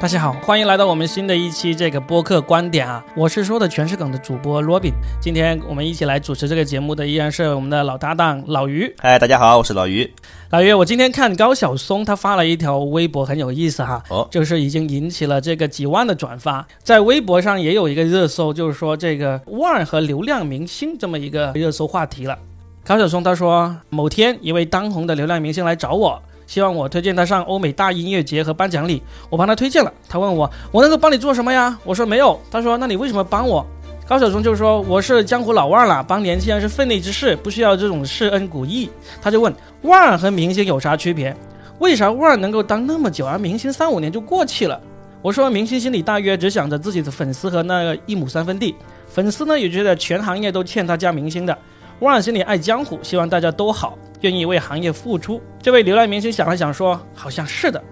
大家好，欢迎来到我们新的一期这个播客观点啊！我是说的全是梗的主播罗宾。今天我们一起来主持这个节目的依然是我们的老搭档老于。嗨，大家好，我是老于。老于，我今天看高晓松他发了一条微博，很有意思哈，哦，就是已经引起了这个几万的转发，在微博上也有一个热搜，就是说这个腕儿和流量明星这么一个热搜话题了。高晓松他说，某天一位当红的流量明星来找我。希望我推荐他上欧美大音乐节和颁奖礼，我帮他推荐了。他问我，我能够帮你做什么呀？我说没有。他说，那你为什么帮我？高晓松就说，我是江湖老腕了，帮年轻人是分内之事，不需要这种施恩古义。他就问，腕和明星有啥区别？为啥腕能够当那么久，而明星三五年就过气了？我说，明星心里大约只想着自己的粉丝和那一亩三分地，粉丝呢也觉得全行业都欠他家明星的。腕儿心里爱江湖，希望大家都好。愿意为行业付出。这位流量明星想了想，说：“好像是的。”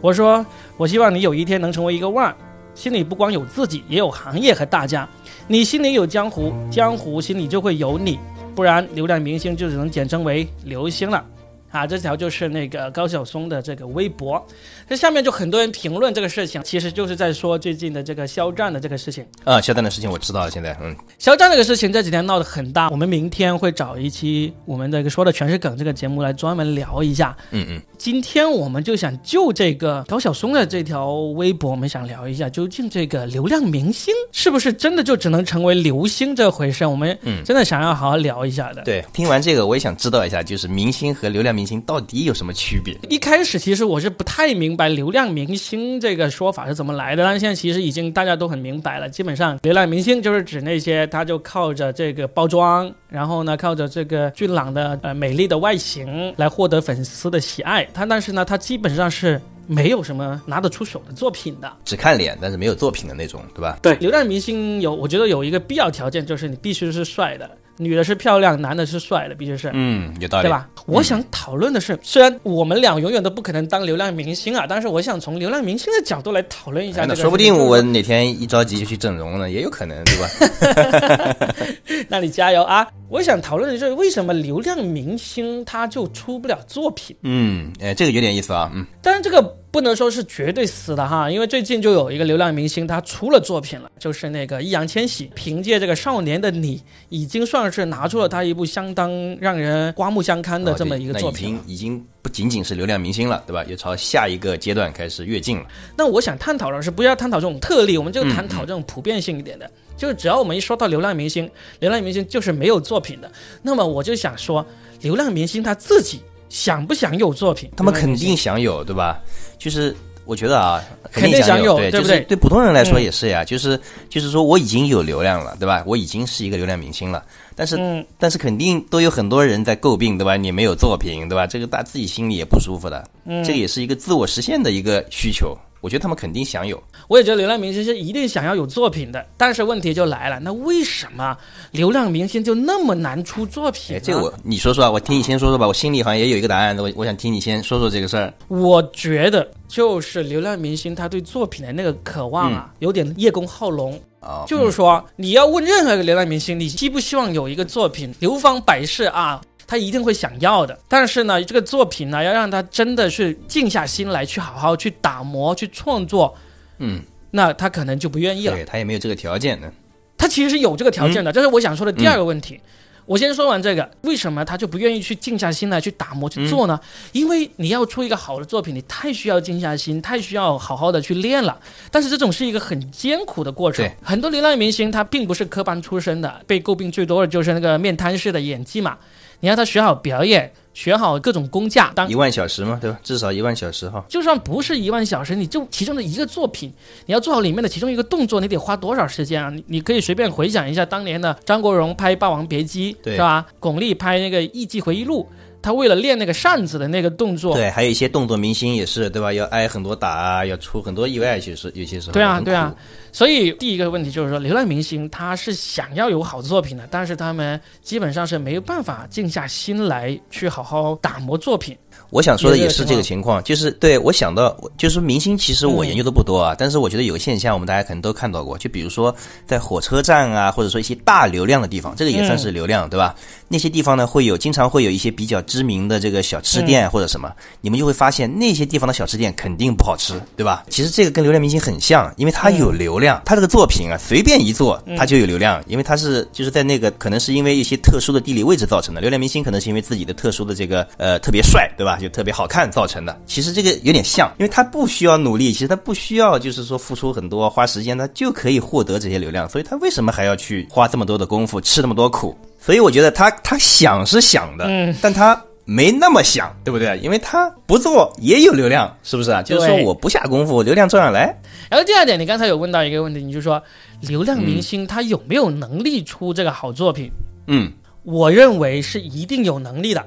我说：“我希望你有一天能成为一个腕，心里不光有自己，也有行业和大家。你心里有江湖，江湖心里就会有你，不然流量明星就只能简称为流星了。”啊，这条就是那个高晓松的这个微博，这下面就很多人评论这个事情，其实就是在说最近的这个肖战的这个事情啊。肖战的事情我知道了，现在嗯，肖战这个事情这几天闹得很大，我们明天会找一期我们这个说的全是梗这个节目来专门聊一下。嗯嗯，今天我们就想就这个高晓松的这条微博，我们想聊一下，究竟这个流量明星是不是真的就只能成为流星这回事？我们嗯真的想要好好聊一下的。对，听完这个我也想知道一下，就是明星和流量。明星到底有什么区别？一开始其实我是不太明白流量明星这个说法是怎么来的，但是现在其实已经大家都很明白了。基本上，流量明星就是指那些他就靠着这个包装，然后呢靠着这个俊朗的呃美丽的外形来获得粉丝的喜爱。他但是呢，他基本上是没有什么拿得出手的作品的，只看脸但是没有作品的那种，对吧？对，流量明星有，我觉得有一个必要条件就是你必须是帅的。女的是漂亮，男的是帅的，必须是，嗯，有道理，对吧？我想讨论的是，虽然我们俩永远都不可能当流量明星啊，但是我想从流量明星的角度来讨论一下。那说不定我哪天一着急就去整容了，也有可能，对吧？那你加油啊！我想讨论的是，为什么流量明星他就出不了作品？嗯，哎，这个有点意思啊，嗯。但是这个不能说是绝对死的哈，因为最近就有一个流量明星他出了作品了，就是那个易烊千玺，凭借这个《少年的你》，已经算是拿出了他一部相当让人刮目相看的这么一个作品。已经已经不仅仅是流量明星了，对吧？也朝下一个阶段开始跃进了。那我想探讨的是，不要探讨这种特例，我们就探讨这种普遍性一点的。就是只要我们一说到流量明星，流量明星就是没有作品的。那么我就想说，流量明星他自己想不想有作品？他们肯定想有，对吧？就是我觉得啊，肯定想有，对不对？对普通人来说也是呀。就是就是说我已经有流量了，对吧？我已经是一个流量明星了。但是但是肯定都有很多人在诟病，对吧？你没有作品，对吧？这个他自己心里也不舒服的。这个也是一个自我实现的一个需求。我觉得他们肯定想有，我也觉得流量明星是一定想要有作品的，但是问题就来了，那为什么流量明星就那么难出作品？这个我你说说啊，我听你先说说吧，我心里好像也有一个答案，我我想听你先说说这个事儿。我觉得就是流量明星他对作品的那个渴望啊，有点叶公好龙啊，就是说你要问任何一个流量明星，你希不希望有一个作品流芳百世啊？他一定会想要的，但是呢，这个作品呢，要让他真的是静下心来，去好好去打磨、去创作，嗯，那他可能就不愿意了。对他也没有这个条件呢。他其实是有这个条件的，这是我想说的第二个问题。我先说完这个，为什么他就不愿意去静下心来去打磨去做呢？因为你要出一个好的作品，你太需要静下心，太需要好好的去练了。但是这种是一个很艰苦的过程。很多流量明星他并不是科班出身的，被诟病最多的就是那个面瘫式的演技嘛。你让他学好表演，学好各种功架，当一万小时嘛，对吧？至少一万小时哈。就算不是一万小时，你就其中的一个作品，你要做好里面的其中一个动作，你得花多少时间啊？你你可以随便回想一下当年的张国荣拍《霸王别姬》，是吧？巩俐拍那个《艺伎回忆录》。他为了练那个扇子的那个动作，对，还有一些动作明星也是，对吧？要挨很多打啊，要出很多意外，其实有些时候。对啊，对啊。所以第一个问题就是说，流量明星他是想要有好作品的，但是他们基本上是没有办法静下心来去好好打磨作品。我想说的也是这个情况，就是对我想到，就是明星，其实我研究的不多啊，但是我觉得有个现象，我们大家可能都看到过，就比如说在火车站啊，或者说一些大流量的地方，这个也算是流量，对吧？那些地方呢，会有经常会有一些比较知名的这个小吃店或者什么，你们就会发现那些地方的小吃店肯定不好吃，对吧？其实这个跟流量明星很像，因为他有流量，他这个作品啊，随便一做他就有流量，因为他是就是在那个可能是因为一些特殊的地理位置造成的，流量明星可能是因为自己的特殊的这个呃特别帅，对吧？就特别好看造成的，其实这个有点像，因为他不需要努力，其实他不需要就是说付出很多花时间，他就可以获得这些流量，所以他为什么还要去花这么多的功夫，吃那么多苦？所以我觉得他他想是想的，嗯，但他没那么想，对不对？因为他不做也有流量，是不是啊？就是说我不下功夫，流量照样来。然后第二点，你刚才有问到一个问题，你就说流量明星他有没有能力出这个好作品？嗯，我认为是一定有能力的。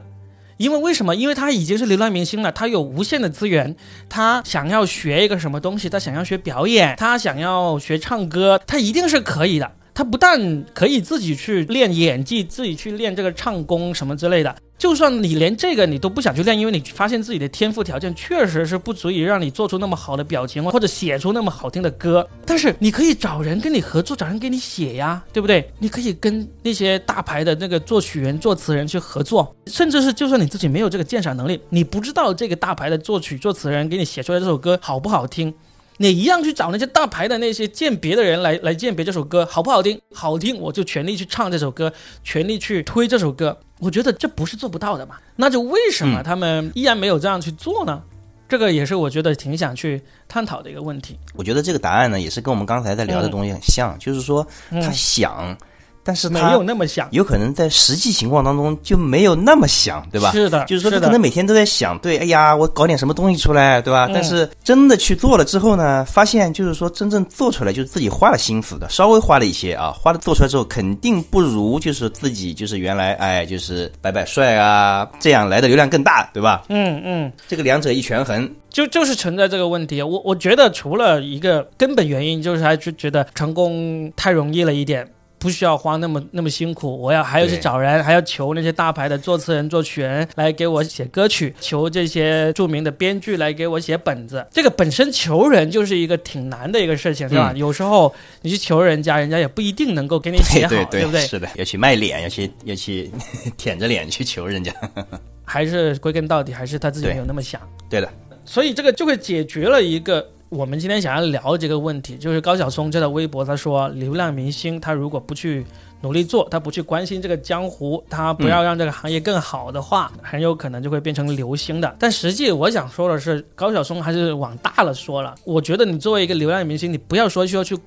因为为什么？因为他已经是流量明星了，他有无限的资源。他想要学一个什么东西，他想要学表演，他想要学唱歌，他一定是可以的。他不但可以自己去练演技，自己去练这个唱功什么之类的。就算你连这个你都不想去练，因为你发现自己的天赋条件确实是不足以让你做出那么好的表情或者写出那么好听的歌，但是你可以找人跟你合作，找人给你写呀，对不对？你可以跟那些大牌的那个作曲人、作词人去合作，甚至是就算你自己没有这个鉴赏能力，你不知道这个大牌的作曲作词人给你写出来这首歌好不好听。你一样去找那些大牌的那些鉴别的人来来鉴别这首歌好不好听，好听我就全力去唱这首歌，全力去推这首歌。我觉得这不是做不到的嘛？那就为什么他们依然没有这样去做呢？这个也是我觉得挺想去探讨的一个问题。我觉得这个答案呢，也是跟我们刚才在聊的东西很像，就是说他想。但是他没有那么想，有可能在实际情况当中就没有那么想，对吧？是的，就是说他可能每天都在想，对，哎呀，我搞点什么东西出来，对吧？但是真的去做了之后呢，发现就是说真正做出来就是自己花了心思的，稍微花了一些啊，花了做出来之后肯定不如就是自己就是原来哎就是摆摆帅啊这样来的流量更大，对吧？嗯嗯，这个两者一权衡，就就是存在这个问题。我我觉得除了一个根本原因，就是还是觉得成功太容易了一点。不需要花那么那么辛苦，我要还要去找人，还要求那些大牌的作词人、作曲人来给我写歌曲，求这些著名的编剧来给我写本子。这个本身求人就是一个挺难的一个事情，是吧？有时候你去求人家，人家也不一定能够给你写好，对不对？是的，要去卖脸，要去要去舔着脸去求人家。还是归根到底，还是他自己没有那么想。对的，所以这个就会解决了一个。我们今天想要聊这个问题，就是高晓松在的微博他说，流量明星他如果不去努力做，他不去关心这个江湖，他不要让这个行业更好的话，很有可能就会变成流星的。但实际我想说的是，高晓松还是往大了说了。我觉得你作为一个流量明星，你不要说需要去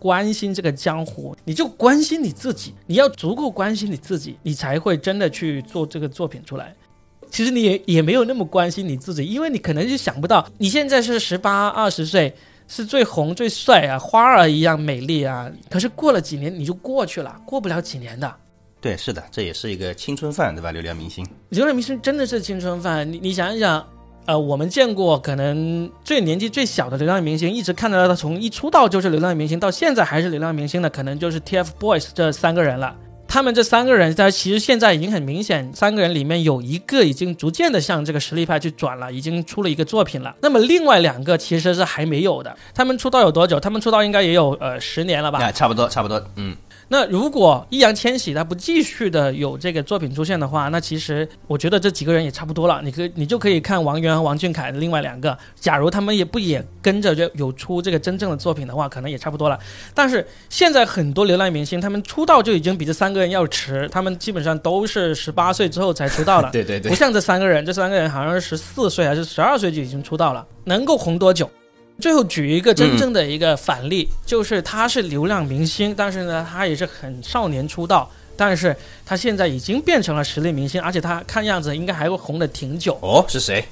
关心这个江湖，你就关心你自己，你要足够关心你自己，你才会真的去做这个作品出来。其实你也也没有那么关心你自己，因为你可能就想不到，你现在是十八二十岁，是最红最帅啊，花儿一样美丽啊。可是过了几年你就过去了，过不了几年的。对，是的，这也是一个青春饭，对吧？流量明星，流量明星真的是青春饭。你你想一想，呃，我们见过可能最年纪最小的流量明星，一直看到他从一出道就是流量明星，到现在还是流量明星的，可能就是 TFBOYS 这三个人了。他们这三个人，他其实现在已经很明显，三个人里面有一个已经逐渐的向这个实力派去转了，已经出了一个作品了。那么另外两个其实是还没有的。他们出道有多久？他们出道应该也有呃十年了吧？差不多，差不多，嗯。那如果易烊千玺他不继续的有这个作品出现的话，那其实我觉得这几个人也差不多了。你可你就可以看王源和王俊凯的另外两个，假如他们也不也跟着就有出这个真正的作品的话，可能也差不多了。但是现在很多流量明星，他们出道就已经比这三个人要迟，他们基本上都是十八岁之后才出道的。对对对，不像这三个人，这三个人好像是十四岁还是十二岁就已经出道了，能够红多久？最后举一个真正的一个反例，就是他是流量明星，但是呢，他也是很少年出道，但是他现在已经变成了实力明星，而且他看样子应该还会红的挺久。哦，是谁？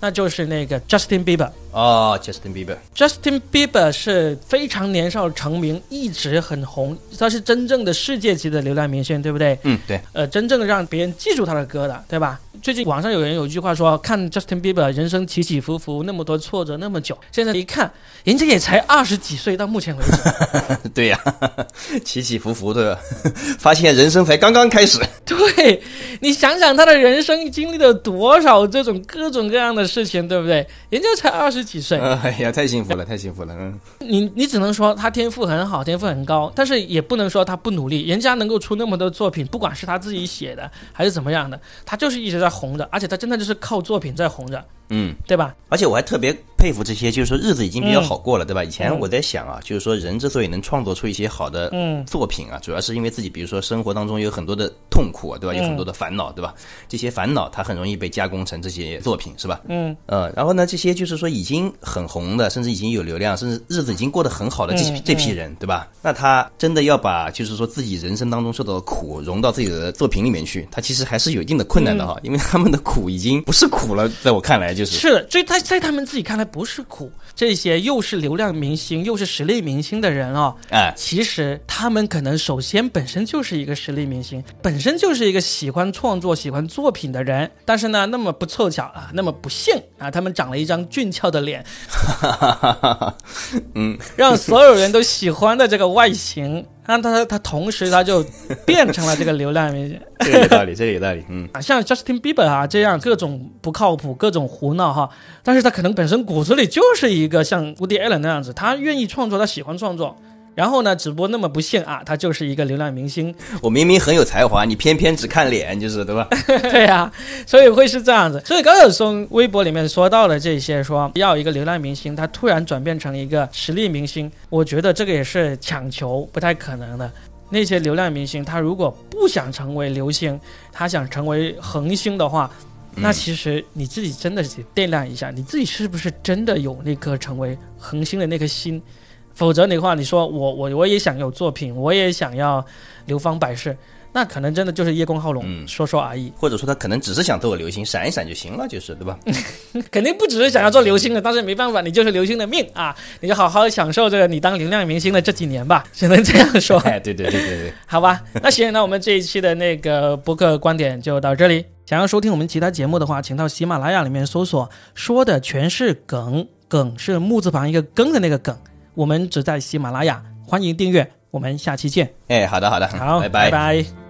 那就是那个 Justin Bieber。哦，Justin Bieber。Justin Bieber 是非常年少成名，一直很红，他是真正的世界级的流量明星，对不对？嗯，对。呃，真正让别人记住他的歌的，对吧？最近网上有人有一句话说，看 Justin Bieber 人生起起伏伏，那么多挫折那么久，现在一看，人家也才二十几岁，到目前为止。对呀，起起伏伏的，发现人生才刚刚开始。对你想想，他的人生经历了多少这种各种各样的事情，对不对？人家才二十几岁。哎呀，太幸福了，太幸福了。嗯，你你只能说他天赋很好，天赋很高，但是也不能说他不努力。人家能够出那么多作品，不管是他自己写的还是怎么样的，他就是一直在红着，而且他真的就是靠作品在红着。嗯，对吧？而且我还特别佩服这些，就是说日子已经比较好过了，对吧？以前我在想啊，就是说人之所以能创作出一些好的作品啊，主要是因为自己，比如说生活当中有很多的痛苦，对吧？有很多的烦恼，对吧？这些烦恼它很容易被加工成这些作品，是吧？嗯呃，然后呢，这些就是说已经很红的，甚至已经有流量，甚至日子已经过得很好的这这批人，对吧？那他真的要把就是说自己人生当中受到的苦融到自己的作品里面去，他其实还是有一定的困难的哈，因为他们的苦已经不是苦了，在我看来就。是的，所以他在他们自己看来不是苦，这些又是流量明星又是实力明星的人哦，哎，其实他们可能首先本身就是一个实力明星，本身就是一个喜欢创作、喜欢作品的人，但是呢，那么不凑巧啊，那么不幸啊，他们长了一张俊俏的脸，嗯，让所有人都喜欢的这个外形。那他他同时他就变成了这个流量明星，这个有道理，这个有道理，嗯啊，像 Justin Bieber 啊这样各种不靠谱、各种胡闹哈，但是他可能本身骨子里就是一个像 Woody Allen 那样子，他愿意创作，他喜欢创作。然后呢？只不过那么不幸啊，他就是一个流量明星。我明明很有才华，你偏偏只看脸，就是对吧？对呀，所以会是这样子。所以高晓松微博里面说到了这些，说要一个流量明星，他突然转变成一个实力明星，我觉得这个也是强求，不太可能的。那些流量明星，他如果不想成为流星，他想成为恒星的话，那其实你自己真的得掂量一下，你自己是不是真的有那颗成为恒星的那颗心。否则的话，你说我我我也想有作品，我也想要流芳百世，那可能真的就是叶公好龙，说说而已。或者说他可能只是想做个流星，闪一闪就行了，就是对吧？肯定不只是想要做流星的，但是没办法，你就是流星的命啊！你就好好享受这个你当流量明星的这几年吧，只能这样说。哎，对对对对对，好吧，那行，那我们这一期的那个播客观点就到这里。想要收听我们其他节目的话，请到喜马拉雅里面搜索“说的全是梗”，梗是木字旁一个更的那个梗。我们只在喜马拉雅，欢迎订阅，我们下期见。哎，好的好的，好，拜拜拜。